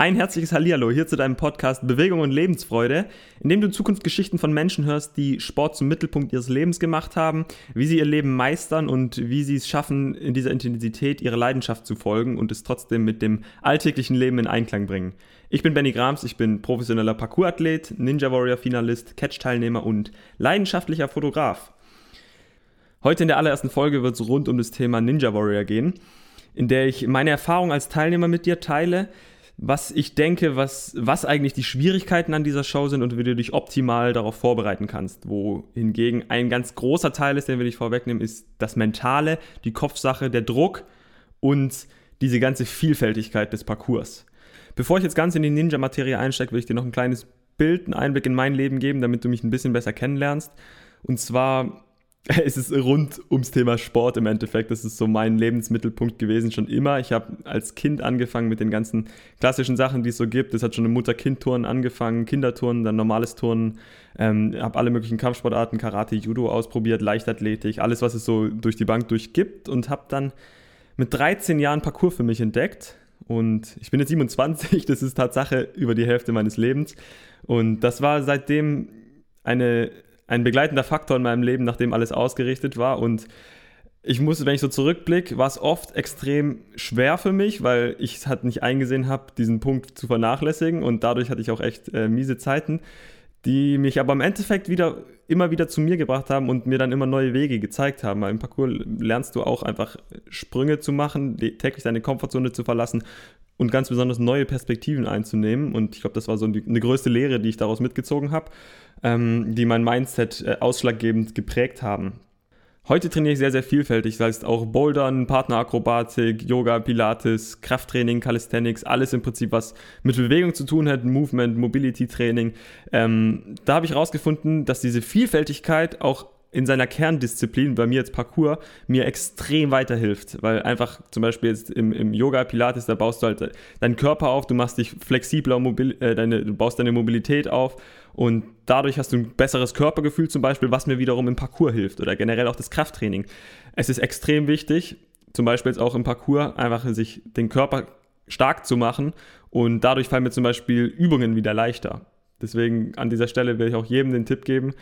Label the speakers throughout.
Speaker 1: Ein herzliches Hallihallo hier zu deinem Podcast Bewegung und Lebensfreude, in dem du Zukunftsgeschichten von Menschen hörst, die Sport zum Mittelpunkt ihres Lebens gemacht haben, wie sie ihr Leben meistern und wie sie es schaffen, in dieser Intensität ihrer Leidenschaft zu folgen und es trotzdem mit dem alltäglichen Leben in Einklang bringen. Ich bin Benny Grams, ich bin professioneller Parkour-Athlet, Ninja Warrior-Finalist, Catch-Teilnehmer und leidenschaftlicher Fotograf. Heute in der allerersten Folge wird es rund um das Thema Ninja Warrior gehen, in der ich meine Erfahrung als Teilnehmer mit dir teile, was ich denke, was, was eigentlich die Schwierigkeiten an dieser Show sind und wie du dich optimal darauf vorbereiten kannst. Wohingegen ein ganz großer Teil ist, den will ich vorwegnehmen, ist das Mentale, die Kopfsache, der Druck und diese ganze Vielfältigkeit des Parcours. Bevor ich jetzt ganz in die Ninja-Materie einsteige, will ich dir noch ein kleines Bild, einen Einblick in mein Leben geben, damit du mich ein bisschen besser kennenlernst. Und zwar es ist rund ums Thema Sport im Endeffekt. Das ist so mein Lebensmittelpunkt gewesen, schon immer. Ich habe als Kind angefangen mit den ganzen klassischen Sachen, die es so gibt. Es hat schon eine Mutter-Kind-Turnen angefangen, Kinderturnen, dann normales Turnen. Ähm, habe alle möglichen Kampfsportarten, Karate, Judo ausprobiert, Leichtathletik, alles, was es so durch die Bank durchgibt. Und habe dann mit 13 Jahren Parcours für mich entdeckt. Und ich bin jetzt 27, das ist Tatsache über die Hälfte meines Lebens. Und das war seitdem eine ein begleitender Faktor in meinem Leben, nachdem alles ausgerichtet war. Und ich musste, wenn ich so zurückblicke, war es oft extrem schwer für mich, weil ich es halt nicht eingesehen habe, diesen Punkt zu vernachlässigen. Und dadurch hatte ich auch echt äh, miese Zeiten, die mich aber im Endeffekt wieder immer wieder zu mir gebracht haben und mir dann immer neue Wege gezeigt haben. Weil im Parcours lernst du auch einfach Sprünge zu machen, täglich deine Komfortzone zu verlassen und ganz besonders neue Perspektiven einzunehmen. Und ich glaube, das war so die, eine größte Lehre, die ich daraus mitgezogen habe ähm, die mein Mindset äh, ausschlaggebend geprägt haben. Heute trainiere ich sehr, sehr vielfältig, das heißt auch Bouldern, Partnerakrobatik, Yoga, Pilates, Krafttraining, Calisthenics, alles im Prinzip, was mit Bewegung zu tun hat, Movement, Mobility Training. Ähm, da habe ich herausgefunden, dass diese Vielfältigkeit auch in seiner Kerndisziplin, bei mir jetzt Parkour, mir extrem weiterhilft. Weil einfach zum Beispiel jetzt im, im Yoga, Pilates, da baust du halt deinen Körper auf, du machst dich flexibler, mobil, äh, deine, du baust deine Mobilität auf und dadurch hast du ein besseres Körpergefühl zum Beispiel, was mir wiederum im Parkour hilft oder generell auch das Krafttraining. Es ist extrem wichtig, zum Beispiel jetzt auch im Parkour, einfach sich den Körper stark zu machen und dadurch fallen mir zum Beispiel Übungen wieder leichter. Deswegen an dieser Stelle will ich auch jedem den Tipp geben,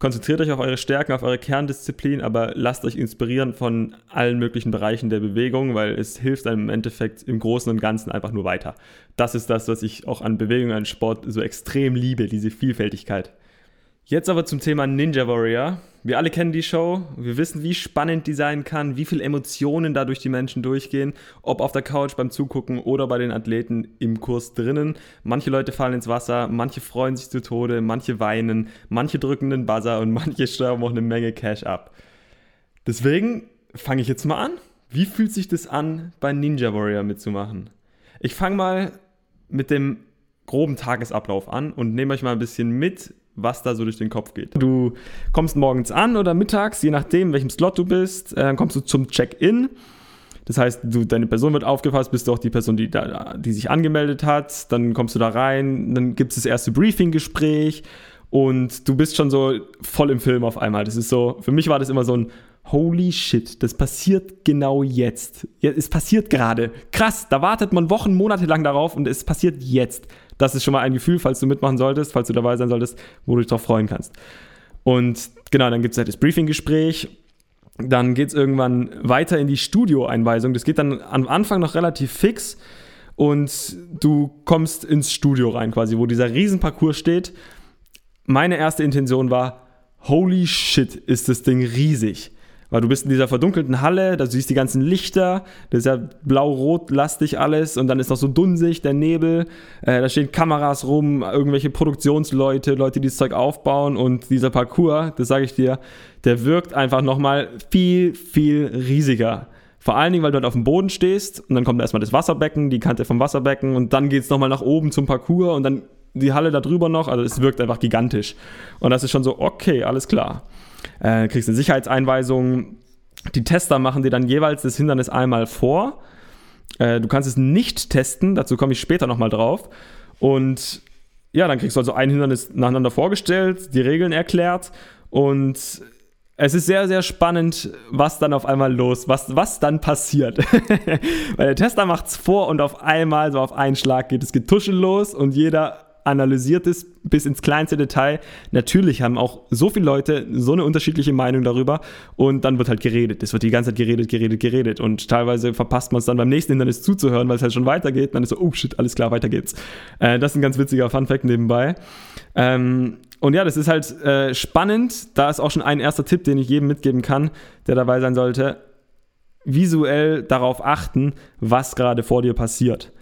Speaker 1: Konzentriert euch auf eure Stärken, auf eure Kerndisziplin, aber lasst euch inspirieren von allen möglichen Bereichen der Bewegung, weil es hilft einem im Endeffekt im Großen und Ganzen einfach nur weiter. Das ist das, was ich auch an Bewegung, an Sport so extrem liebe, diese Vielfältigkeit. Jetzt aber zum Thema Ninja Warrior. Wir alle kennen die Show, wir wissen, wie spannend die sein kann, wie viele Emotionen da durch die Menschen durchgehen, ob auf der Couch beim Zugucken oder bei den Athleten im Kurs drinnen. Manche Leute fallen ins Wasser, manche freuen sich zu Tode, manche weinen, manche drücken den Buzzer und manche steuern auch eine Menge Cash ab. Deswegen fange ich jetzt mal an. Wie fühlt sich das an, bei Ninja Warrior mitzumachen? Ich fange mal mit dem groben Tagesablauf an und nehme euch mal ein bisschen mit, was da so durch den Kopf geht. Du kommst morgens an oder mittags, je nachdem, welchem Slot du bist, äh, kommst du zum Check-in. Das heißt, du, deine Person wird aufgefasst, bist du auch die Person, die, da, die sich angemeldet hat. Dann kommst du da rein, dann gibt es das erste Briefing-Gespräch und du bist schon so voll im Film auf einmal. Das ist so, für mich war das immer so ein Holy shit, das passiert genau jetzt. Ja, es passiert gerade. Krass, da wartet man Wochen, Monate lang darauf und es passiert jetzt. Das ist schon mal ein Gefühl, falls du mitmachen solltest, falls du dabei sein solltest, wo du dich darauf freuen kannst. Und genau, dann gibt es halt das Briefing-Gespräch. Dann geht es irgendwann weiter in die Studio-Einweisung. Das geht dann am Anfang noch relativ fix und du kommst ins Studio rein quasi, wo dieser Riesenparcours steht. Meine erste Intention war, holy shit, ist das Ding riesig. Weil du bist in dieser verdunkelten Halle, da siehst die ganzen Lichter, das ist ja blau-rot lastig alles und dann ist noch so dunsig der Nebel, äh, da stehen Kameras rum, irgendwelche Produktionsleute, Leute, die das Zeug aufbauen und dieser Parcours, das sage ich dir, der wirkt einfach nochmal viel, viel riesiger. Vor allen Dingen, weil du halt auf dem Boden stehst und dann kommt erstmal das Wasserbecken, die Kante vom Wasserbecken und dann geht es nochmal nach oben zum Parcours und dann die Halle da drüber noch, also es wirkt einfach gigantisch. Und das ist schon so, okay, alles klar äh, kriegst eine Sicherheitseinweisung. Die Tester machen dir dann jeweils das Hindernis einmal vor. Äh, du kannst es nicht testen, dazu komme ich später nochmal drauf. Und ja, dann kriegst du also ein Hindernis nacheinander vorgestellt, die Regeln erklärt und es ist sehr, sehr spannend, was dann auf einmal los, was, was dann passiert. Weil der Tester macht es vor und auf einmal, so auf einen Schlag geht das Getuschel los und jeder analysiert es bis ins kleinste Detail. Natürlich haben auch so viele Leute so eine unterschiedliche Meinung darüber und dann wird halt geredet. Es wird die ganze Zeit geredet, geredet, geredet und teilweise verpasst man es dann beim nächsten Hindernis zuzuhören, weil es halt schon weitergeht. Und dann ist so, oh shit, alles klar, weiter geht's. Äh, das ist ein ganz witziger Funfact nebenbei. Ähm, und ja, das ist halt äh, spannend. Da ist auch schon ein erster Tipp, den ich jedem mitgeben kann, der dabei sein sollte. Visuell darauf achten, was gerade vor dir passiert.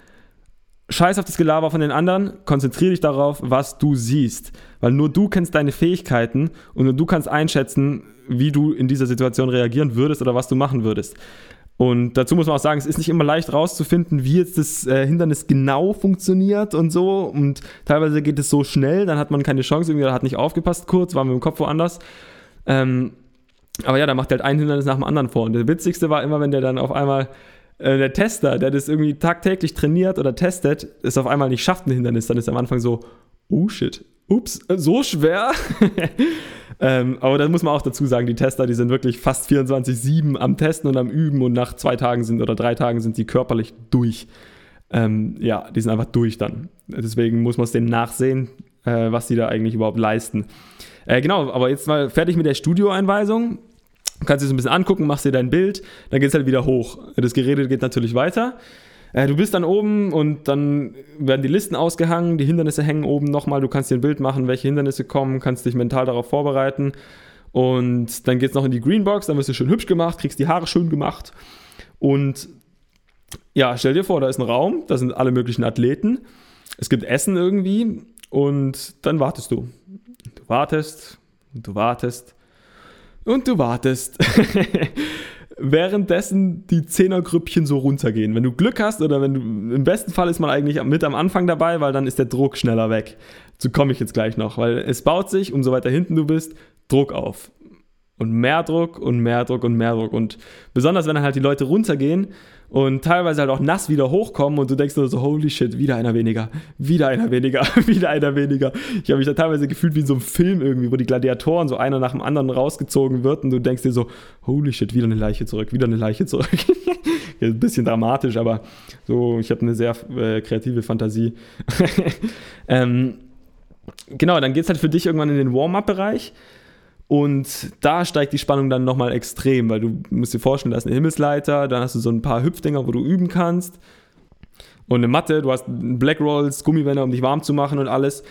Speaker 1: Scheiß auf das Gelaber von den anderen, konzentriere dich darauf, was du siehst. Weil nur du kennst deine Fähigkeiten und nur du kannst einschätzen, wie du in dieser Situation reagieren würdest oder was du machen würdest. Und dazu muss man auch sagen, es ist nicht immer leicht rauszufinden, wie jetzt das äh, Hindernis genau funktioniert und so. Und teilweise geht es so schnell, dann hat man keine Chance, irgendwie hat nicht aufgepasst kurz, war mit dem Kopf woanders. Ähm, aber ja, da macht halt ein Hindernis nach dem anderen vor. Und der witzigste war immer, wenn der dann auf einmal äh, der Tester, der das irgendwie tagtäglich trainiert oder testet, es auf einmal nicht schafft, ein Hindernis, dann ist er am Anfang so, oh shit, ups, so schwer. ähm, aber da muss man auch dazu sagen, die Tester, die sind wirklich fast 24-7 am Testen und am Üben und nach zwei Tagen sind oder drei Tagen sind sie körperlich durch. Ähm, ja, die sind einfach durch dann. Deswegen muss man es denen nachsehen, äh, was sie da eigentlich überhaupt leisten. Äh, genau, aber jetzt mal fertig mit der Studioeinweisung. Du kannst dir so ein bisschen angucken, machst dir dein Bild, dann geht es halt wieder hoch. Das Gerede geht natürlich weiter. Äh, du bist dann oben und dann werden die Listen ausgehangen, die Hindernisse hängen oben nochmal, du kannst dir ein Bild machen, welche Hindernisse kommen, kannst dich mental darauf vorbereiten. Und dann geht es noch in die Greenbox, dann wirst du schön hübsch gemacht, kriegst die Haare schön gemacht. Und ja, stell dir vor, da ist ein Raum, da sind alle möglichen Athleten. Es gibt Essen irgendwie und dann wartest du. Du wartest und du wartest und du wartest. währenddessen die Zehnergrüppchen so runtergehen. Wenn du Glück hast oder wenn du, im besten Fall ist man eigentlich mit am Anfang dabei, weil dann ist der Druck schneller weg. So komme ich jetzt gleich noch, weil es baut sich, umso weiter hinten du bist, Druck auf. Und mehr Druck und mehr Druck und mehr Druck. Und besonders, wenn dann halt die Leute runtergehen und teilweise halt auch nass wieder hochkommen und du denkst nur so, holy shit, wieder einer weniger, wieder einer weniger, wieder einer weniger. Ich habe mich da teilweise gefühlt wie in so einem Film irgendwie, wo die Gladiatoren so einer nach dem anderen rausgezogen wird und du denkst dir so, holy shit, wieder eine Leiche zurück, wieder eine Leiche zurück. ein bisschen dramatisch, aber so, ich habe eine sehr äh, kreative Fantasie. ähm, genau, dann geht es halt für dich irgendwann in den Warm-up-Bereich. Und da steigt die Spannung dann nochmal extrem, weil du musst dir vorstellen, da ist eine Himmelsleiter, dann hast du so ein paar Hüpfdinger, wo du üben kannst. Und eine Matte, du hast Black Rolls, Gummiwände, um dich warm zu machen und alles.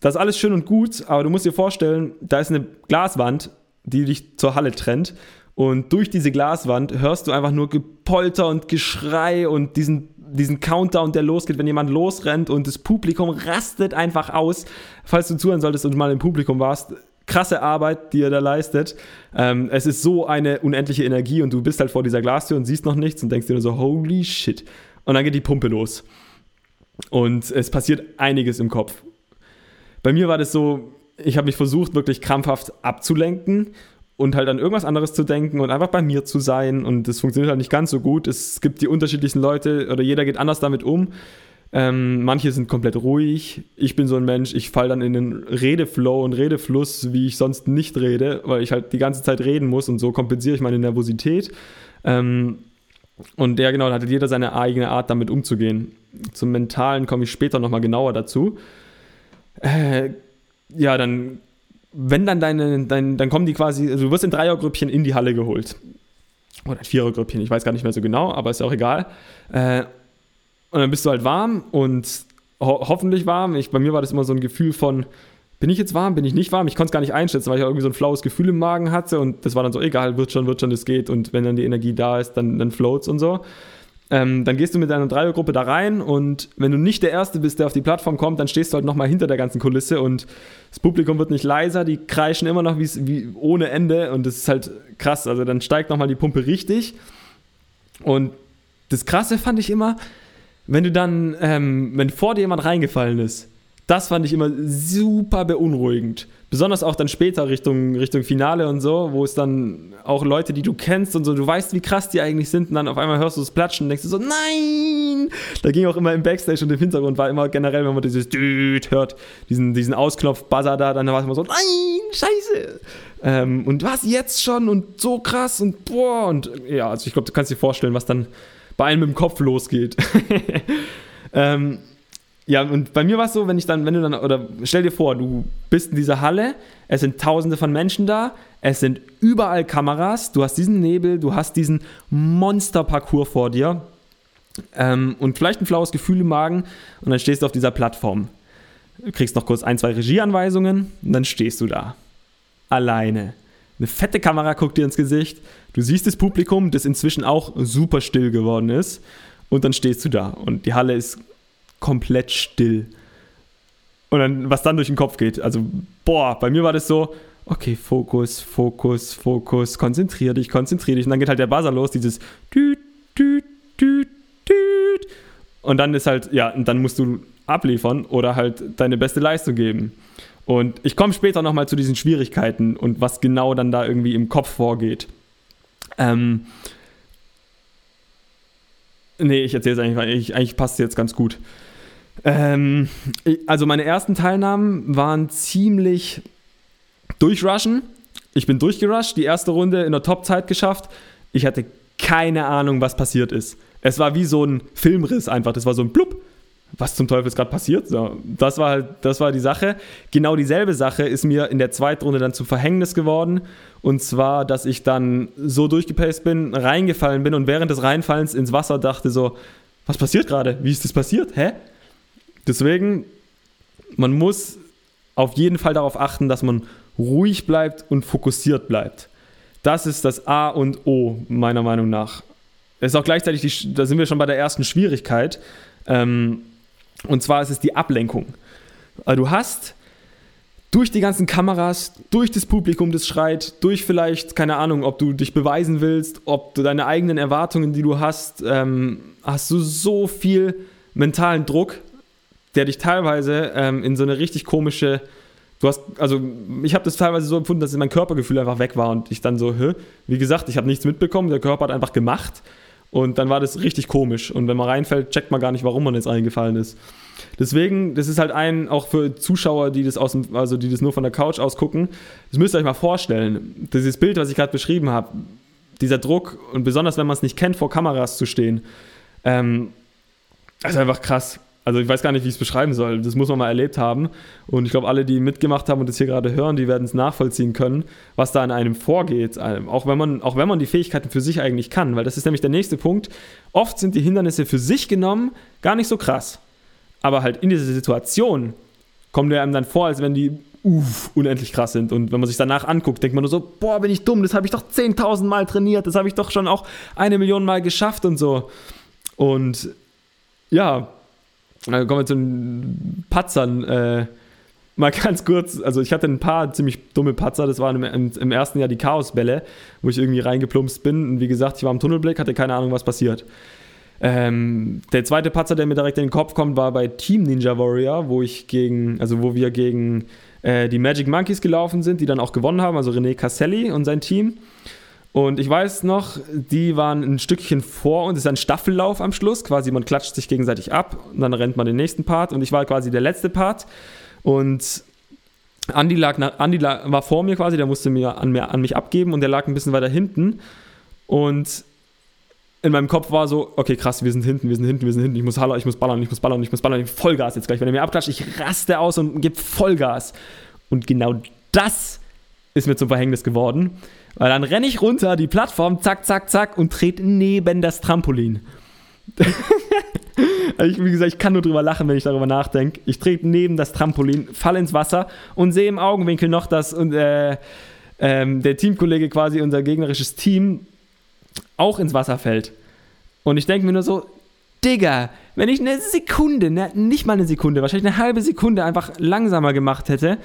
Speaker 1: Das ist alles schön und gut, aber du musst dir vorstellen, da ist eine Glaswand, die dich zur Halle trennt. Und durch diese Glaswand hörst du einfach nur Gepolter und Geschrei und diesen, diesen Countdown, der losgeht, wenn jemand losrennt und das Publikum rastet einfach aus. Falls du zuhören solltest und mal im Publikum warst, krasse Arbeit, die er da leistet. Ähm, es ist so eine unendliche Energie und du bist halt vor dieser Glastür und siehst noch nichts und denkst dir nur so, holy shit. Und dann geht die Pumpe los. Und es passiert einiges im Kopf. Bei mir war das so, ich habe mich versucht, wirklich krampfhaft abzulenken und halt an irgendwas anderes zu denken und einfach bei mir zu sein. Und das funktioniert halt nicht ganz so gut. Es gibt die unterschiedlichsten Leute oder jeder geht anders damit um. Ähm, manche sind komplett ruhig. Ich bin so ein Mensch, ich falle dann in den Redeflow und Redefluss, wie ich sonst nicht rede, weil ich halt die ganze Zeit reden muss und so kompensiere ich meine Nervosität. Ähm, und ja, genau, da hat jeder seine eigene Art, damit umzugehen. Zum Mentalen komme ich später nochmal genauer dazu. Äh, ja, dann, wenn dann deine, dein, dann kommen die quasi, also du wirst in Dreiergrüppchen in die Halle geholt. Oder Vierergrüppchen, ich weiß gar nicht mehr so genau, aber ist ja auch egal. Äh, und dann bist du halt warm und ho hoffentlich warm. Ich, bei mir war das immer so ein Gefühl von, bin ich jetzt warm, bin ich nicht warm? Ich konnte es gar nicht einschätzen, weil ich irgendwie so ein flaues Gefühl im Magen hatte und das war dann so, egal, wird schon, wird schon, das geht und wenn dann die Energie da ist, dann, dann floats und so. Ähm, dann gehst du mit deiner Dreiergruppe da rein und wenn du nicht der Erste bist, der auf die Plattform kommt, dann stehst du halt nochmal hinter der ganzen Kulisse und das Publikum wird nicht leiser, die kreischen immer noch wie ohne Ende und das ist halt krass. Also dann steigt nochmal die Pumpe richtig und das Krasse fand ich immer, wenn du dann, ähm, wenn vor dir jemand reingefallen ist, das fand ich immer super beunruhigend. Besonders auch dann später Richtung, Richtung Finale und so, wo es dann auch Leute, die du kennst und so, du weißt, wie krass die eigentlich sind, und dann auf einmal hörst du das Platschen und denkst du so, nein! Da ging auch immer im Backstage und im Hintergrund war immer generell, wenn man dieses Düt hört, diesen, diesen Ausknopf-Buzzer da, dann war es immer so, nein, scheiße. Ähm, und was jetzt schon und so krass und boah. Und ja, also ich glaube, du kannst dir vorstellen, was dann bei einem im Kopf losgeht. ähm, ja, und bei mir war es so, wenn ich dann, wenn du dann, oder stell dir vor, du bist in dieser Halle, es sind tausende von Menschen da, es sind überall Kameras, du hast diesen Nebel, du hast diesen Monsterparcours vor dir ähm, und vielleicht ein flaues Gefühl im Magen und dann stehst du auf dieser Plattform. Du kriegst noch kurz ein, zwei Regieanweisungen und dann stehst du da. Alleine. Eine fette Kamera guckt dir ins Gesicht, du siehst das Publikum, das inzwischen auch super still geworden ist und dann stehst du da und die Halle ist komplett still. Und dann, was dann durch den Kopf geht. Also, boah, bei mir war das so, okay, Fokus, Fokus, Fokus, konzentrier dich, konzentrier dich. Und dann geht halt der Buzzer los, dieses düt, düt, düt, düt. Und dann ist halt, ja, und dann musst du abliefern oder halt deine beste Leistung geben. Und ich komme später nochmal zu diesen Schwierigkeiten und was genau dann da irgendwie im Kopf vorgeht. Ähm, nee, ich erzähle es eigentlich, eigentlich, eigentlich passt es jetzt ganz gut. Ähm, also meine ersten Teilnahmen waren ziemlich durchrushen. Ich bin durchgerusht, die erste Runde in der Top-Zeit geschafft. Ich hatte keine Ahnung, was passiert ist. Es war wie so ein Filmriss einfach. Das war so ein Blub. Was zum Teufel ist gerade passiert? So, das war halt, das war die Sache. Genau dieselbe Sache ist mir in der zweiten Runde dann zum Verhängnis geworden. Und zwar, dass ich dann so durchgepaced bin, reingefallen bin und während des Reinfallens ins Wasser dachte so, was passiert gerade? Wie ist das passiert? Hä? Deswegen, man muss auf jeden Fall darauf achten, dass man ruhig bleibt und fokussiert bleibt. Das ist das A und O, meiner Meinung nach. Es ist auch gleichzeitig, die, da sind wir schon bei der ersten Schwierigkeit. Ähm, und zwar ist es die Ablenkung. Also du hast durch die ganzen Kameras, durch das Publikum, das schreit, durch vielleicht, keine Ahnung, ob du dich beweisen willst, ob du deine eigenen Erwartungen, die du hast, ähm, hast du so viel mentalen Druck, der dich teilweise ähm, in so eine richtig komische. Du hast, also ich habe das teilweise so empfunden, dass mein Körpergefühl einfach weg war und ich dann so, hä? wie gesagt, ich habe nichts mitbekommen, der Körper hat einfach gemacht und dann war das richtig komisch und wenn man reinfällt, checkt man gar nicht, warum man jetzt reingefallen ist. Deswegen, das ist halt ein, auch für Zuschauer, die das, aus dem, also die das nur von der Couch aus gucken, das müsst ihr euch mal vorstellen. Dieses Bild, was ich gerade beschrieben habe, dieser Druck und besonders, wenn man es nicht kennt, vor Kameras zu stehen, ähm, das ist einfach krass. Also ich weiß gar nicht, wie ich es beschreiben soll. Das muss man mal erlebt haben. Und ich glaube, alle, die mitgemacht haben und das hier gerade hören, die werden es nachvollziehen können, was da in einem vorgeht. Ähm, auch wenn, man, auch wenn man die Fähigkeiten für sich eigentlich kann. Weil das ist nämlich der nächste Punkt. Oft sind die Hindernisse für sich genommen gar nicht so krass. Aber halt in dieser Situation kommen die einem dann vor, als wenn die uff, unendlich krass sind. Und wenn man sich danach anguckt, denkt man nur so, boah, bin ich dumm, das habe ich doch 10.000 Mal trainiert, das habe ich doch schon auch eine Million Mal geschafft und so. Und ja, dann kommen wir zu den Patzern. Äh, mal ganz kurz, also ich hatte ein paar ziemlich dumme Patzer, das waren im, im, ersten Jahr die Chaosbälle, wo ich irgendwie reingeplumpst bin und wie gesagt, ich war im Tunnelblick, hatte keine Ahnung, was passiert. Ähm, der zweite Patzer, der mir direkt in den Kopf kommt, war bei Team Ninja Warrior, wo ich gegen, also wo wir gegen äh, die Magic Monkeys gelaufen sind, die dann auch gewonnen haben, also René Casselli und sein Team. Und ich weiß noch, die waren ein Stückchen vor uns, es ist ein Staffellauf am Schluss, quasi man klatscht sich gegenseitig ab und dann rennt man den nächsten Part. Und ich war quasi der letzte Part. Und Andi, lag nach, Andi lag, war vor mir quasi, der musste mir an, mir an mich abgeben und der lag ein bisschen weiter hinten. Und in meinem Kopf war so, okay, krass, wir sind hinten, wir sind hinten, wir sind hinten, ich muss ballern, ich muss ballern, ich muss ballern, ich muss ballern, ich muss Vollgas jetzt gleich. Wenn er mir abklatscht, ich raste aus und gebe Vollgas. Und genau das ist mir zum Verhängnis geworden. Weil dann renne ich runter, die Plattform, zack, zack, zack und trete neben das Trampolin. ich, wie gesagt, ich kann nur drüber lachen, wenn ich darüber nachdenke. Ich trete neben das Trampolin, falle ins Wasser und sehe im Augenwinkel noch, dass äh, ähm, der Teamkollege quasi unser gegnerisches Team auch ins Wasser fällt. Und ich denke mir nur so, Digga, wenn ich eine Sekunde, ne, nicht mal eine Sekunde, wahrscheinlich eine halbe Sekunde einfach langsamer gemacht hätte,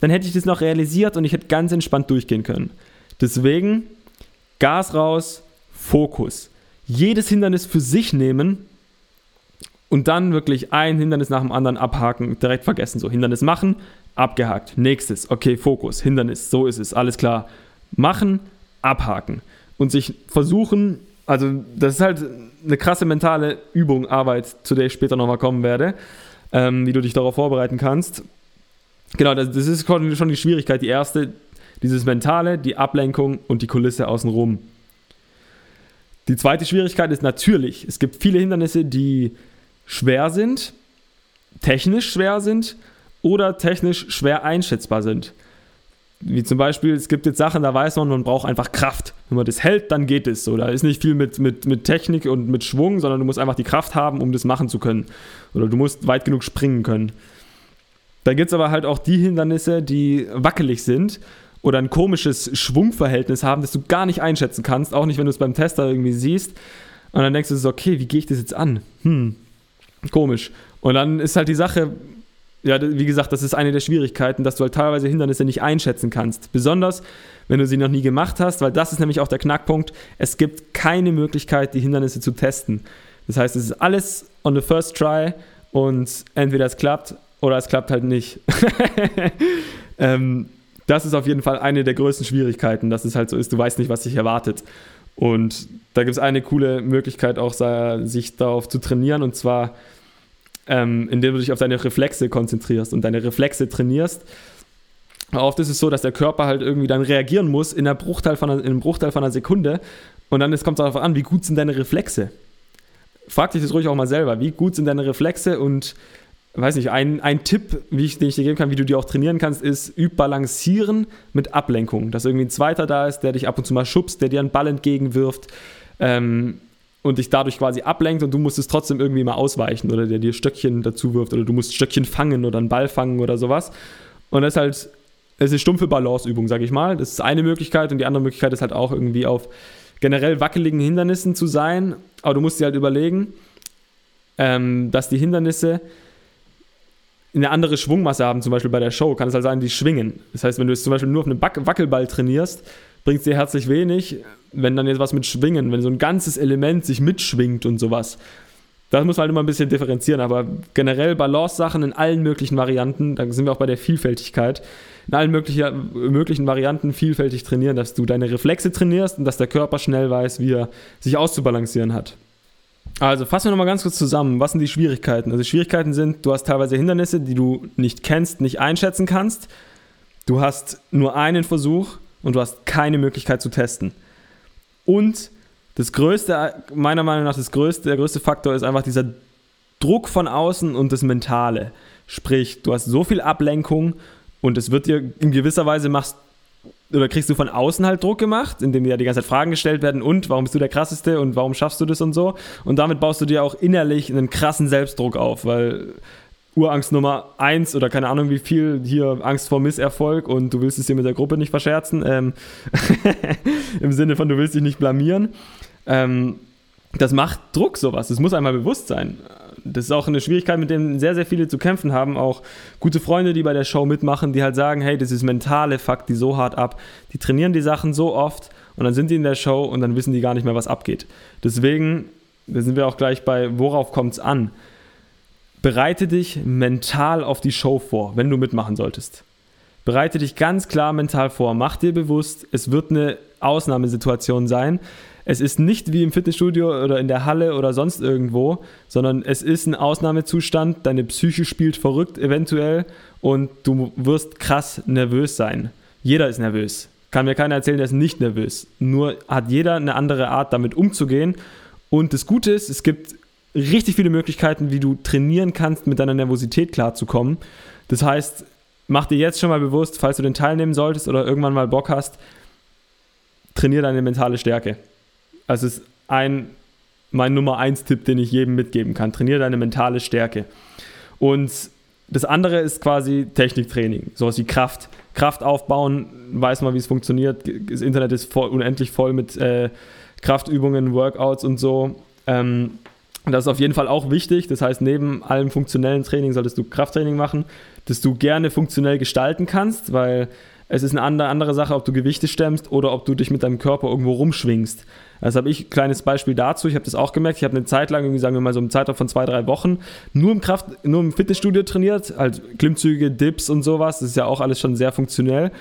Speaker 1: dann hätte ich das noch realisiert und ich hätte ganz entspannt durchgehen können. Deswegen Gas raus, Fokus. Jedes Hindernis für sich nehmen und dann wirklich ein Hindernis nach dem anderen abhaken, direkt vergessen. So, Hindernis machen, abgehakt. Nächstes, okay, Fokus, Hindernis, so ist es, alles klar. Machen, abhaken. Und sich versuchen, also das ist halt eine krasse mentale Übung, Arbeit, zu der ich später nochmal kommen werde, ähm, wie du dich darauf vorbereiten kannst. genau, das, das ist schon die Schwierigkeit. Die erste, dieses Mentale, die Ablenkung und die Kulisse außenrum. Die zweite Schwierigkeit ist natürlich, es gibt viele Hindernisse, die schwer sind, technisch schwer sind oder technisch schwer einschätzbar sind. Wie zum Beispiel, es gibt jetzt Sachen, da weiß man, man braucht einfach Kraft. Wenn man das hält, dann geht es. So, da ist nicht viel mit, mit, mit Technik und mit Schwung, sondern du musst einfach die Kraft haben, um das machen zu können. Oder du musst weit genug springen können. Da gibt es aber halt auch die Hindernisse, die wackelig sind oder ein komisches Schwungverhältnis haben, das du gar nicht einschätzen kannst, auch nicht, wenn du es beim Tester irgendwie siehst. Und dann denkst du so, okay, wie gehe ich das jetzt an? Hm, komisch. Und dann ist halt die Sache, ja, wie gesagt, das ist eine der Schwierigkeiten, dass du halt teilweise Hindernisse nicht einschätzen kannst. Besonders, wenn du sie noch nie gemacht hast, weil das ist nämlich auch der Knackpunkt. Es gibt keine Möglichkeit, die Hindernisse zu testen. Das heißt, es ist alles on the first try und entweder es klappt oder es klappt halt nicht. ähm, das ist auf jeden Fall eine der größten Schwierigkeiten, dass es halt so ist, du weißt nicht, was dich erwartet. Und da gibt es eine coole Möglichkeit auch, sich darauf zu trainieren und zwar, ähm, indem du dich auf deine Reflexe konzentrierst und deine Reflexe trainierst. Oft ist es so, dass der Körper halt irgendwie dann reagieren muss in, Bruchteil von einer, in einem Bruchteil von einer Sekunde und dann kommt es darauf an, wie gut sind deine Reflexe. Frag dich das ruhig auch mal selber, wie gut sind deine Reflexe und weiß nicht, ein, ein Tipp, ich, den ich dir geben kann, wie du dir auch trainieren kannst, ist, üb Balancieren mit Ablenkung. Dass irgendwie ein Zweiter da ist, der dich ab und zu mal schubst, der dir einen Ball entgegenwirft ähm, und dich dadurch quasi ablenkt und du musst es trotzdem irgendwie mal ausweichen oder der dir Stöckchen dazu wirft oder du musst Stöckchen fangen oder einen Ball fangen oder sowas. Und das ist halt, das ist stumpfe Balanceübung, sag ich mal. Das ist eine Möglichkeit und die andere Möglichkeit ist halt auch irgendwie auf generell wackeligen Hindernissen zu sein. Aber du musst dir halt überlegen, ähm, dass die Hindernisse eine andere Schwungmasse haben, zum Beispiel bei der Show, kann es halt sein, die schwingen. Das heißt, wenn du jetzt zum Beispiel nur auf einem Wackelball trainierst, bringt es dir herzlich wenig, wenn dann jetzt was mit Schwingen, wenn so ein ganzes Element sich mitschwingt und sowas. Das muss man halt immer ein bisschen differenzieren, aber generell Balance-Sachen in allen möglichen Varianten, da sind wir auch bei der Vielfältigkeit, in allen möglichen, möglichen Varianten vielfältig trainieren, dass du deine Reflexe trainierst und dass der Körper schnell weiß, wie er sich auszubalancieren hat. Also fassen wir nochmal ganz kurz zusammen. Was sind die Schwierigkeiten? Also Schwierigkeiten sind, du hast teilweise Hindernisse, die du nicht kennst, nicht einschätzen kannst. Du hast nur einen Versuch und du hast keine Möglichkeit zu testen. Und das größte, meiner Meinung nach, das größte, der größte Faktor ist einfach dieser Druck von außen und das Mentale. Sprich, du hast so viel Ablenkung und es wird dir in gewisser Weise machst oder kriegst du von außen halt Druck gemacht, indem dir die ganze Zeit Fragen gestellt werden und warum bist du der krasseste und warum schaffst du das und so. Und damit baust du dir auch innerlich einen krassen Selbstdruck auf, weil Urangst Nummer eins oder keine Ahnung wie viel hier Angst vor Misserfolg und du willst es dir mit der Gruppe nicht verscherzen. Ähm Im Sinne von, du willst dich nicht blamieren. Ähm, das macht Druck, sowas. Das muss einmal bewusst sein das ist auch eine Schwierigkeit, mit der sehr, sehr viele zu kämpfen haben. Auch gute Freunde, die bei der Show mitmachen, die halt sagen, hey, das ist mentale Fakt, die so hart ab. Die trainieren die Sachen so oft und dann sind die in der Show und dann wissen die gar nicht mehr, was abgeht. Deswegen, da sind wir auch gleich bei, worauf kommt es an? Bereite dich mental auf die Show vor, wenn du mitmachen solltest. Bereite dich ganz klar mental vor. Mach dir bewusst, es wird eine Ausnahmesituation sein es ist nicht wie im Fitnessstudio oder in der Halle oder sonst irgendwo, sondern es ist ein Ausnahmezustand, deine Psyche spielt verrückt eventuell und du wirst krass nervös sein. Jeder ist nervös. Kann mir keiner erzählen, der ist nicht nervös. Nur hat jeder eine andere Art, damit umzugehen. Und das Gute ist, es gibt richtig viele Möglichkeiten, wie du trainieren kannst, mit deiner Nervosität klarzukommen. Das heißt, mach dir jetzt schon mal bewusst, falls du den teilnehmen solltest oder irgendwann mal Bock hast, trainier deine mentale Stärke. Also es ist ein, mein Nummer eins Tipp, den ich jedem mitgeben kann. Trainiere deine mentale Stärke. Und das andere ist quasi Techniktraining, sowas wie Kraft. Kraft aufbauen, weiß mal, wie es funktioniert. Das Internet ist voll, unendlich voll mit äh, Kraftübungen, Workouts und so. Ähm, das ist auf jeden Fall auch wichtig. Das heißt, neben allem funktionellen Training solltest du Krafttraining machen, das du gerne funktionell gestalten kannst, weil es ist eine andere, Sache, ob du Gewichte stemmst oder ob du dich mit deinem Körper irgendwo rumschwingst. Das habe ich ein kleines Beispiel dazu. Ich habe das auch gemerkt. Ich habe eine Zeit lang, irgendwie sagen wir mal so einen Zeitraum von zwei, drei Wochen, nur im Kraft, nur im Fitnessstudio trainiert, halt Klimmzüge, Dips und sowas. Das ist ja auch alles schon sehr funktionell.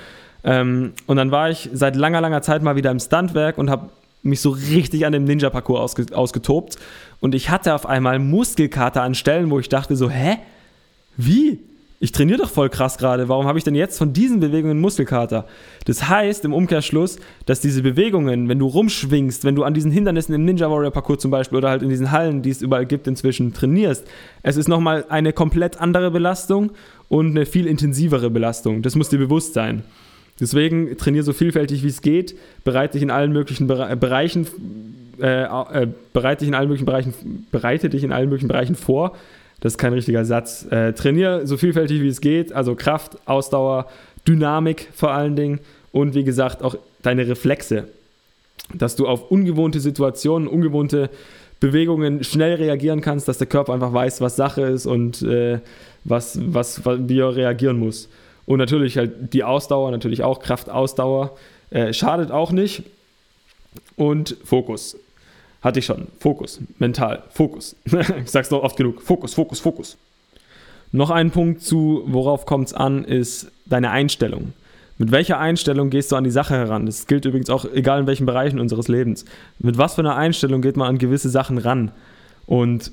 Speaker 1: Ähm, und dann war ich seit langer, langer Zeit mal wieder im Stuntwerk und habe mich so richtig an dem Ninja-Parcours ausge ausgetobt. Und ich hatte auf einmal Muskelkater an Stellen, wo ich dachte so, hä? Wie? Ich trainiere doch voll krass gerade, warum habe ich denn jetzt von diesen Bewegungen Muskelkater? Das heißt im Umkehrschluss, dass diese Bewegungen, wenn du rumschwingst, wenn du an diesen Hindernissen im Ninja Warrior Parcours zum Beispiel oder halt in diesen Hallen, die es überall gibt inzwischen, trainierst, es ist nochmal eine komplett andere Belastung und eine viel intensivere Belastung. Das muss dir bewusst sein. Deswegen trainiere so vielfältig wie es geht, bereite dich in allen möglichen Bereichen, äh, äh, bereite dich in allen möglichen Bereichen, bereite dich in allen möglichen Bereichen vor das ist kein richtiger Satz. Äh, trainier so vielfältig wie es geht, also Kraft, Ausdauer, Dynamik vor allen Dingen und wie gesagt auch deine Reflexe, dass du auf ungewohnte Situationen, ungewohnte Bewegungen schnell reagieren kannst, dass der Körper einfach weiß, was Sache ist und äh, was, was, wie er reagieren muss. Und natürlich halt die Ausdauer, natürlich auch Kraftausdauer, äh, schadet auch nicht. Und Fokus. Hatte ich schon. Fokus. Mental. Fokus. ich sag's doch oft genug. Fokus, Fokus, Fokus. Noch ein Punkt zu, worauf kommt es an, ist deine Einstellung. Mit welcher Einstellung gehst du an die Sache heran? Das gilt übrigens auch, egal in welchen Bereichen unseres Lebens. Mit was für einer Einstellung geht man an gewisse Sachen ran? Und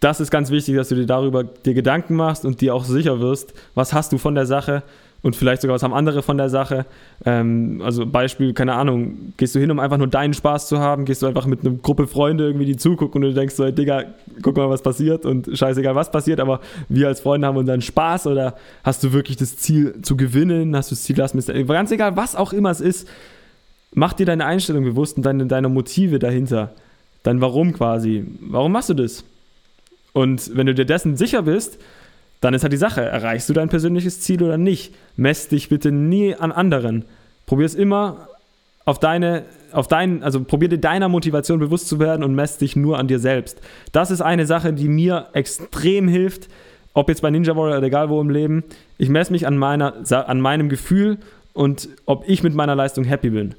Speaker 1: das ist ganz wichtig, dass du dir darüber dir Gedanken machst und dir auch sicher wirst, was hast du von der Sache und vielleicht sogar was haben andere von der Sache. Ähm, also Beispiel, keine Ahnung, gehst du hin, um einfach nur deinen Spaß zu haben, gehst du einfach mit einer Gruppe Freunde irgendwie die zugucken und du denkst so, hey, Digga, guck mal, was passiert und scheißegal, was passiert, aber wir als Freunde haben unseren Spaß oder hast du wirklich das Ziel zu gewinnen, hast du das Ziel, das ganz egal, was auch immer es ist, mach dir deine Einstellung bewusst und deine, deine Motive dahinter, dein Warum quasi. Warum machst du das? Und wenn du dir dessen sicher bist, dann ist halt die Sache, erreichst du dein persönliches Ziel oder nicht? Mess dich bitte nie an anderen. Probier es immer auf deine, auf dein, also probier dir deiner Motivation bewusst zu werden und mess dich nur an dir selbst. Das ist eine Sache, die mir extrem hilft, ob jetzt bei Ninja Warrior oder egal wo im Leben. Ich messe mich an, meiner, an meinem Gefühl und ob ich mit meiner Leistung happy bin.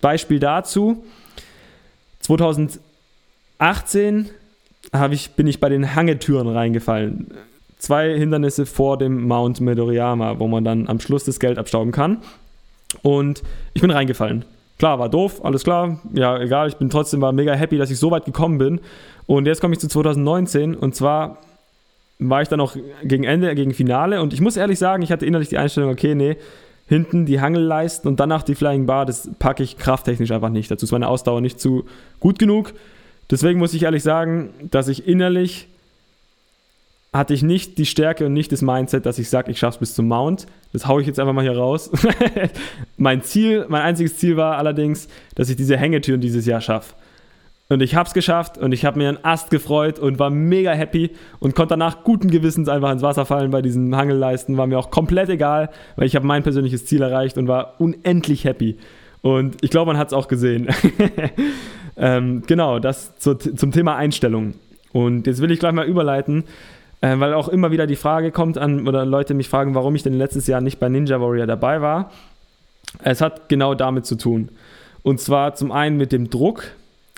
Speaker 1: Beispiel dazu: 2018 ich, bin ich bei den Hangetüren reingefallen zwei Hindernisse vor dem Mount Medoriama, wo man dann am Schluss das Geld abstauben kann. Und ich bin reingefallen. Klar, war doof, alles klar. Ja, egal, ich bin trotzdem war mega happy, dass ich so weit gekommen bin. Und jetzt komme ich zu 2019 und zwar war ich dann auch gegen Ende, gegen Finale und ich muss ehrlich sagen, ich hatte innerlich die Einstellung, okay, nee, hinten die Hangelleisten und danach die Flying Bar, das packe ich krafttechnisch einfach nicht. Dazu ist meine Ausdauer nicht zu gut genug. Deswegen muss ich ehrlich sagen, dass ich innerlich hatte ich nicht die Stärke und nicht das Mindset, dass ich sage, ich schaffe es bis zum Mount. Das haue ich jetzt einfach mal hier raus. mein Ziel, mein einziges Ziel war allerdings, dass ich diese Hängetüren dieses Jahr schaffe. Und ich habe es geschafft und ich habe mir einen Ast gefreut und war mega happy und konnte danach guten Gewissens einfach ins Wasser fallen bei diesen Hangelleisten. War mir auch komplett egal, weil ich habe mein persönliches Ziel erreicht und war unendlich happy. Und ich glaube, man hat es auch gesehen. ähm, genau, das zu, zum Thema Einstellung. Und jetzt will ich gleich mal überleiten äh, weil auch immer wieder die Frage kommt an, oder Leute mich fragen, warum ich denn letztes Jahr nicht bei Ninja Warrior dabei war. Es hat genau damit zu tun. Und zwar zum einen mit dem Druck.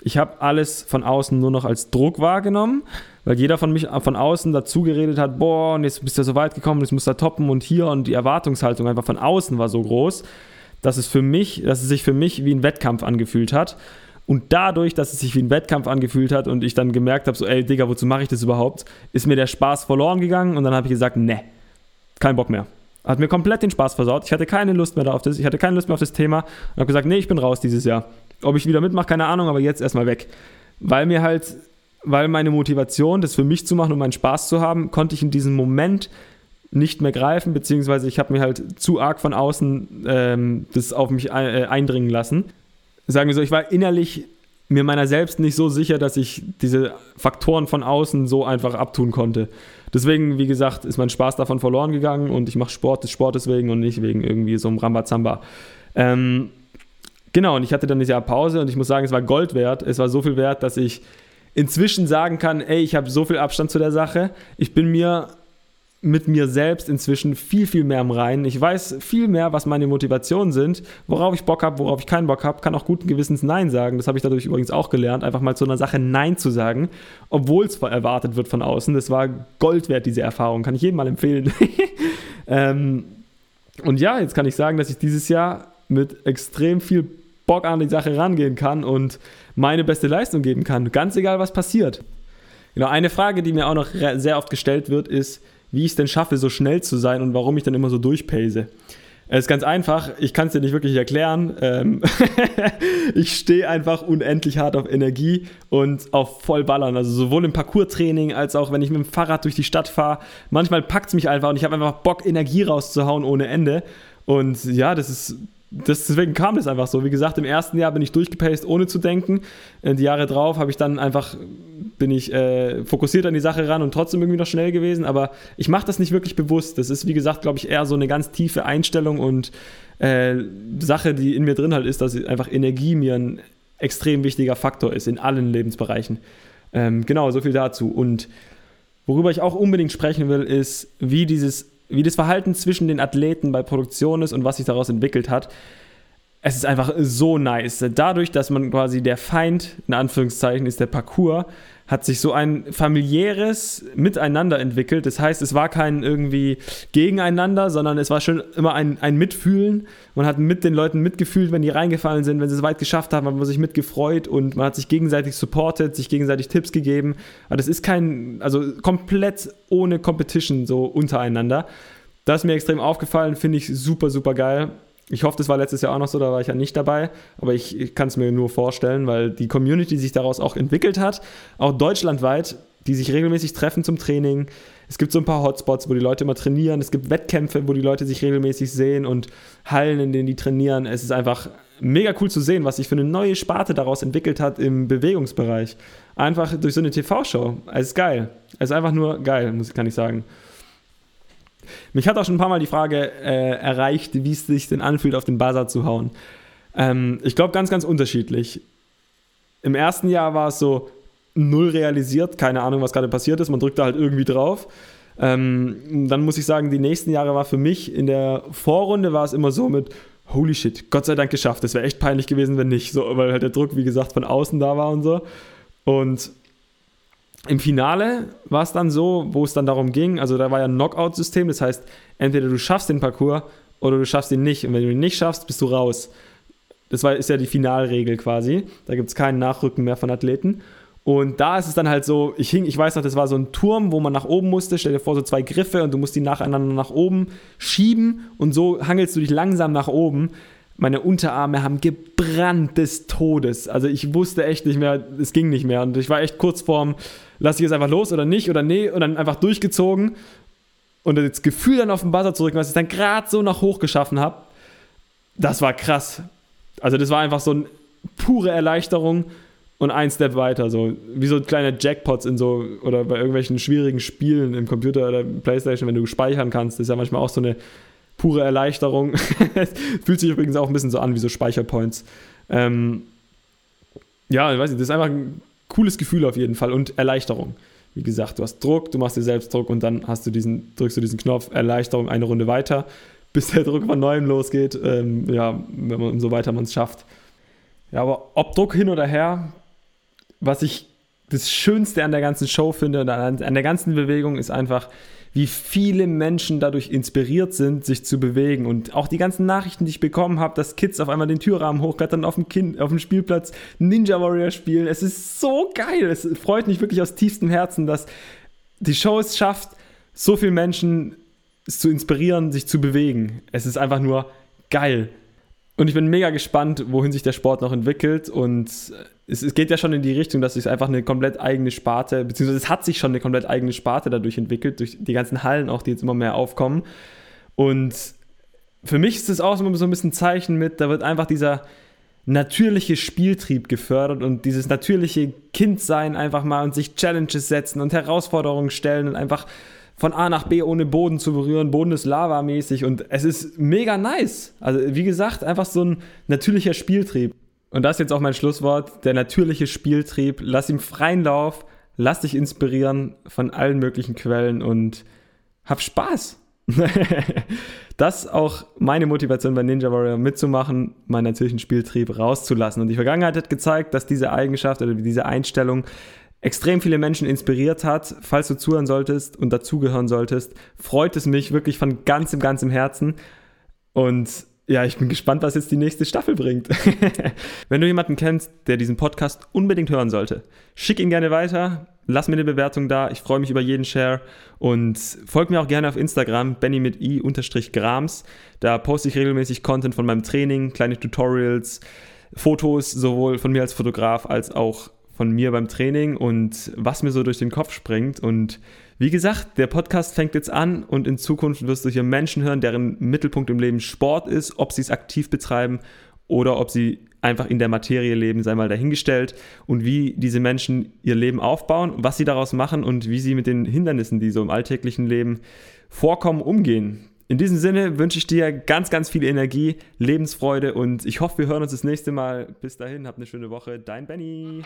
Speaker 1: Ich habe alles von außen nur noch als Druck wahrgenommen, weil jeder von mich von außen dazu geredet hat, boah, und jetzt bist du so weit gekommen, jetzt musst du da toppen und hier und die Erwartungshaltung einfach von außen war so groß, dass es für mich, dass es sich für mich wie ein Wettkampf angefühlt hat. Und dadurch, dass es sich wie ein Wettkampf angefühlt hat und ich dann gemerkt habe, so, ey, Digga, wozu mache ich das überhaupt, ist mir der Spaß verloren gegangen und dann habe ich gesagt, ne, kein Bock mehr. Hat mir komplett den Spaß versaut. Ich hatte keine Lust mehr auf das, ich hatte keine Lust mehr auf das Thema und habe gesagt, nee, ich bin raus dieses Jahr. Ob ich wieder mitmache, keine Ahnung, aber jetzt erstmal weg. Weil mir halt, weil meine Motivation, das für mich zu machen und meinen Spaß zu haben, konnte ich in diesem Moment nicht mehr greifen, beziehungsweise ich habe mir halt zu arg von außen ähm, das auf mich äh, eindringen lassen sagen wir so, ich war innerlich mir meiner selbst nicht so sicher, dass ich diese Faktoren von außen so einfach abtun konnte. Deswegen, wie gesagt, ist mein Spaß davon verloren gegangen und ich mache Sport des Sportes wegen und nicht wegen irgendwie so einem Rambazamba. Ähm, genau, und ich hatte dann diese Pause und ich muss sagen, es war Gold wert. Es war so viel wert, dass ich inzwischen sagen kann, ey, ich habe so viel Abstand zu der Sache. Ich bin mir mit mir selbst inzwischen viel, viel mehr im Reinen. Ich weiß viel mehr, was meine Motivationen sind, worauf ich Bock habe, worauf ich keinen Bock habe, kann auch guten Gewissens Nein sagen. Das habe ich dadurch übrigens auch gelernt, einfach mal zu einer Sache Nein zu sagen, obwohl es erwartet wird von außen. Das war Gold wert, diese Erfahrung. Kann ich jedem mal empfehlen. ähm, und ja, jetzt kann ich sagen, dass ich dieses Jahr mit extrem viel Bock an die Sache rangehen kann und meine beste Leistung geben kann, ganz egal, was passiert. Genau, eine Frage, die mir auch noch sehr oft gestellt wird, ist, wie ich es denn schaffe, so schnell zu sein und warum ich dann immer so durchpace. Es ist ganz einfach, ich kann es dir nicht wirklich erklären. Ähm ich stehe einfach unendlich hart auf Energie und auf Vollballern. Also sowohl im Parcours-Training als auch wenn ich mit dem Fahrrad durch die Stadt fahre. Manchmal packt es mich einfach und ich habe einfach Bock, Energie rauszuhauen ohne Ende. Und ja, das ist das, deswegen kam das einfach so. Wie gesagt, im ersten Jahr bin ich durchgepaced, ohne zu denken. Äh, die Jahre drauf habe ich dann einfach, bin ich äh, fokussiert an die Sache ran und trotzdem irgendwie noch schnell gewesen. Aber ich mache das nicht wirklich bewusst. Das ist, wie gesagt, glaube ich, eher so eine ganz tiefe Einstellung und äh, Sache, die in mir drin halt ist, dass einfach Energie mir ein extrem wichtiger Faktor ist in allen Lebensbereichen. Ähm, genau, so viel dazu. Und worüber ich auch unbedingt sprechen will, ist, wie dieses wie das Verhalten zwischen den Athleten bei Produktion ist und was sich daraus entwickelt hat. Es ist einfach so nice. Dadurch, dass man quasi der Feind, in Anführungszeichen, ist der Parcours, hat sich so ein familiäres Miteinander entwickelt. Das heißt, es war kein irgendwie gegeneinander, sondern es war schon immer ein, ein Mitfühlen. Man hat mit den Leuten mitgefühlt, wenn die reingefallen sind, wenn sie es weit geschafft haben, hat man sich mitgefreut und man hat sich gegenseitig supportet, sich gegenseitig Tipps gegeben. Aber das ist kein, also komplett ohne Competition so untereinander. Das ist mir extrem aufgefallen, finde ich super, super geil. Ich hoffe, das war letztes Jahr auch noch so, da war ich ja nicht dabei, aber ich, ich kann es mir nur vorstellen, weil die Community sich daraus auch entwickelt hat, auch deutschlandweit, die sich regelmäßig treffen zum Training. Es gibt so ein paar Hotspots, wo die Leute immer trainieren. Es gibt Wettkämpfe, wo die Leute sich regelmäßig sehen und Hallen, in denen die trainieren. Es ist einfach mega cool zu sehen, was sich für eine neue Sparte daraus entwickelt hat im Bewegungsbereich. Einfach durch so eine TV-Show. Es ist geil. Es ist einfach nur geil, muss, kann ich sagen. Mich hat auch schon ein paar Mal die Frage äh, erreicht, wie es sich denn anfühlt, auf den Buzzer zu hauen. Ähm, ich glaube, ganz, ganz unterschiedlich. Im ersten Jahr war es so null realisiert, keine Ahnung, was gerade passiert ist. Man drückt da halt irgendwie drauf. Ähm, dann muss ich sagen, die nächsten Jahre war für mich in der Vorrunde war es immer so mit Holy shit, Gott sei Dank geschafft. Das wäre echt peinlich gewesen, wenn nicht, so, weil halt der Druck, wie gesagt, von außen da war und so. Und im Finale war es dann so, wo es dann darum ging, also da war ja ein Knockout-System, das heißt, entweder du schaffst den Parcours oder du schaffst ihn nicht. Und wenn du ihn nicht schaffst, bist du raus. Das war, ist ja die Finalregel quasi. Da gibt es keinen Nachrücken mehr von Athleten. Und da ist es dann halt so, ich hing, ich weiß noch, das war so ein Turm, wo man nach oben musste. Stell dir vor, so zwei Griffe und du musst die nacheinander nach oben schieben und so hangelst du dich langsam nach oben. Meine Unterarme haben gebrannt des Todes. Also ich wusste echt nicht mehr, es ging nicht mehr. Und ich war echt kurz vorm, lasse ich jetzt einfach los oder nicht oder nee und dann einfach durchgezogen. Und das Gefühl dann auf den Buzzer zurück, was ich dann gerade so nach hoch geschaffen habe, das war krass. Also das war einfach so eine pure Erleichterung und ein Step weiter, so wie so kleine Jackpots in so oder bei irgendwelchen schwierigen Spielen im Computer oder Playstation, wenn du speichern kannst, ist ja manchmal auch so eine pure Erleichterung. Fühlt sich übrigens auch ein bisschen so an wie so Speicherpoints. Ähm, ja, ich weiß nicht, das ist einfach ein cooles Gefühl auf jeden Fall und Erleichterung. Wie gesagt, du hast Druck, du machst dir selbst Druck und dann hast du diesen, drückst du diesen Knopf Erleichterung eine Runde weiter, bis der Druck von neuem losgeht. Ähm, ja, wenn man umso weiter man es schafft. Ja, aber ob Druck hin oder her, was ich das Schönste an der ganzen Show finde und an, an der ganzen Bewegung ist einfach, wie viele Menschen dadurch inspiriert sind, sich zu bewegen. Und auch die ganzen Nachrichten, die ich bekommen habe, dass Kids auf einmal den Türrahmen hochklettern auf dem, kind, auf dem Spielplatz Ninja Warrior spielen. Es ist so geil. Es freut mich wirklich aus tiefstem Herzen, dass die Show es schafft, so viele Menschen zu inspirieren, sich zu bewegen. Es ist einfach nur geil. Und ich bin mega gespannt, wohin sich der Sport noch entwickelt. Und es, es, geht ja schon in die Richtung, dass sich einfach eine komplett eigene Sparte, beziehungsweise es hat sich schon eine komplett eigene Sparte dadurch entwickelt, durch die ganzen Hallen auch, die jetzt immer mehr aufkommen. Und für mich ist es auch immer so ein bisschen ein Zeichen mit, da wird einfach dieser natürliche Spieltrieb gefördert und dieses natürliche Kindsein einfach mal und sich Challenges setzen und Herausforderungen stellen und einfach von A nach B ohne Boden zu berühren, Boden ist lavamäßig und es ist mega nice. Also wie gesagt, einfach so ein natürlicher Spieltrieb. Und das ist jetzt auch mein Schlusswort, der natürliche Spieltrieb. Lass ihm freien Lauf, lass dich inspirieren von allen möglichen Quellen und hab Spaß. das ist auch meine Motivation bei Ninja Warrior mitzumachen, meinen natürlichen Spieltrieb rauszulassen. Und die Vergangenheit hat gezeigt, dass diese Eigenschaft oder diese Einstellung extrem viele Menschen inspiriert hat. Falls du zuhören solltest und dazugehören solltest, freut es mich wirklich von ganzem, ganzem Herzen. Und ja, ich bin gespannt, was jetzt die nächste Staffel bringt. Wenn du jemanden kennst, der diesen Podcast unbedingt hören sollte, schick ihn gerne weiter. lass mir eine Bewertung da. Ich freue mich über jeden Share und folg mir auch gerne auf Instagram, benny mit i Grams. Da poste ich regelmäßig Content von meinem Training, kleine Tutorials, Fotos, sowohl von mir als Fotograf als auch von mir beim Training und was mir so durch den Kopf springt. Und wie gesagt, der Podcast fängt jetzt an und in Zukunft wirst du hier Menschen hören, deren Mittelpunkt im Leben Sport ist, ob sie es aktiv betreiben oder ob sie einfach in der Materie leben, sei mal dahingestellt und wie diese Menschen ihr Leben aufbauen, was sie daraus machen und wie sie mit den Hindernissen, die so im alltäglichen Leben vorkommen, umgehen. In diesem Sinne wünsche ich dir ganz, ganz viel Energie, Lebensfreude und ich hoffe, wir hören uns das nächste Mal. Bis dahin, habt eine schöne Woche. Dein Benny.